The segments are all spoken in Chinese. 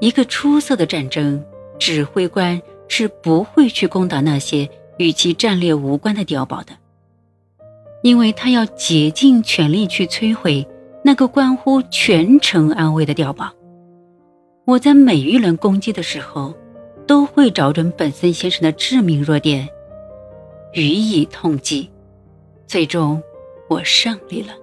一个出色的战争指挥官是不会去攻打那些与其战略无关的碉堡的，因为他要竭尽全力去摧毁那个关乎全城安危的碉堡。我在每一轮攻击的时候，都会找准本森先生的致命弱点，予以痛击。最终，我胜利了。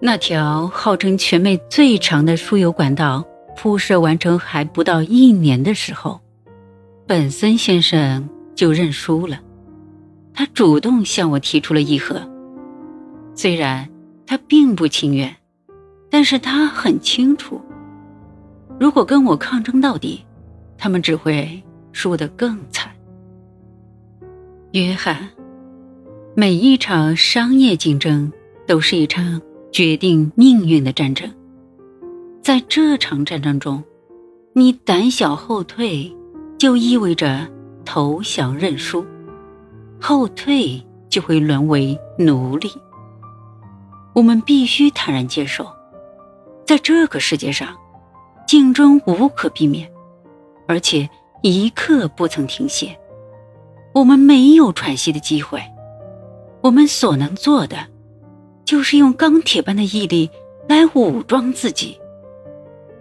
那条号称全美最长的输油管道铺设完成还不到一年的时候，本森先生就认输了。他主动向我提出了议和，虽然他并不情愿，但是他很清楚，如果跟我抗争到底，他们只会输得更惨。约翰，每一场商业竞争都是一场。决定命运的战争，在这场战争中，你胆小后退，就意味着投降认输，后退就会沦为奴隶。我们必须坦然接受，在这个世界上，竞争无可避免，而且一刻不曾停歇。我们没有喘息的机会，我们所能做的。就是用钢铁般的毅力来武装自己，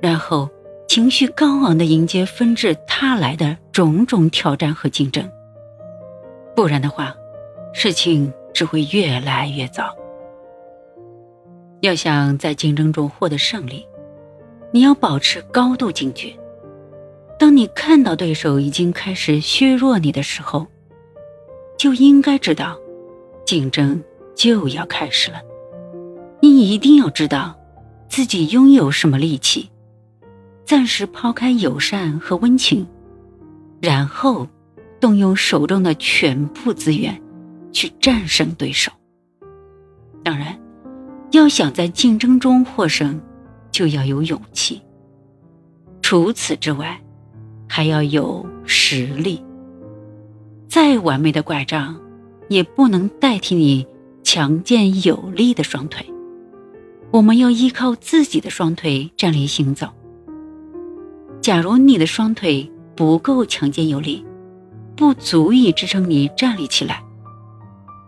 然后情绪高昂的迎接纷至沓来的种种挑战和竞争。不然的话，事情只会越来越糟。要想在竞争中获得胜利，你要保持高度警觉。当你看到对手已经开始削弱你的时候，就应该知道，竞争就要开始了。你一定要知道，自己拥有什么利器，暂时抛开友善和温情，然后动用手中的全部资源去战胜对手。当然，要想在竞争中获胜，就要有勇气。除此之外，还要有实力。再完美的拐杖，也不能代替你强健有力的双腿。我们要依靠自己的双腿站立行走。假如你的双腿不够强健有力，不足以支撑你站立起来，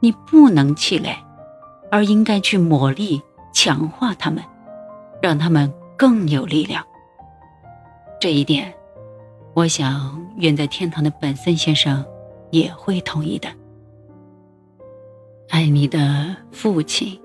你不能气馁，而应该去磨砺、强化它们，让它们更有力量。这一点，我想远在天堂的本森先生也会同意的。爱你的父亲。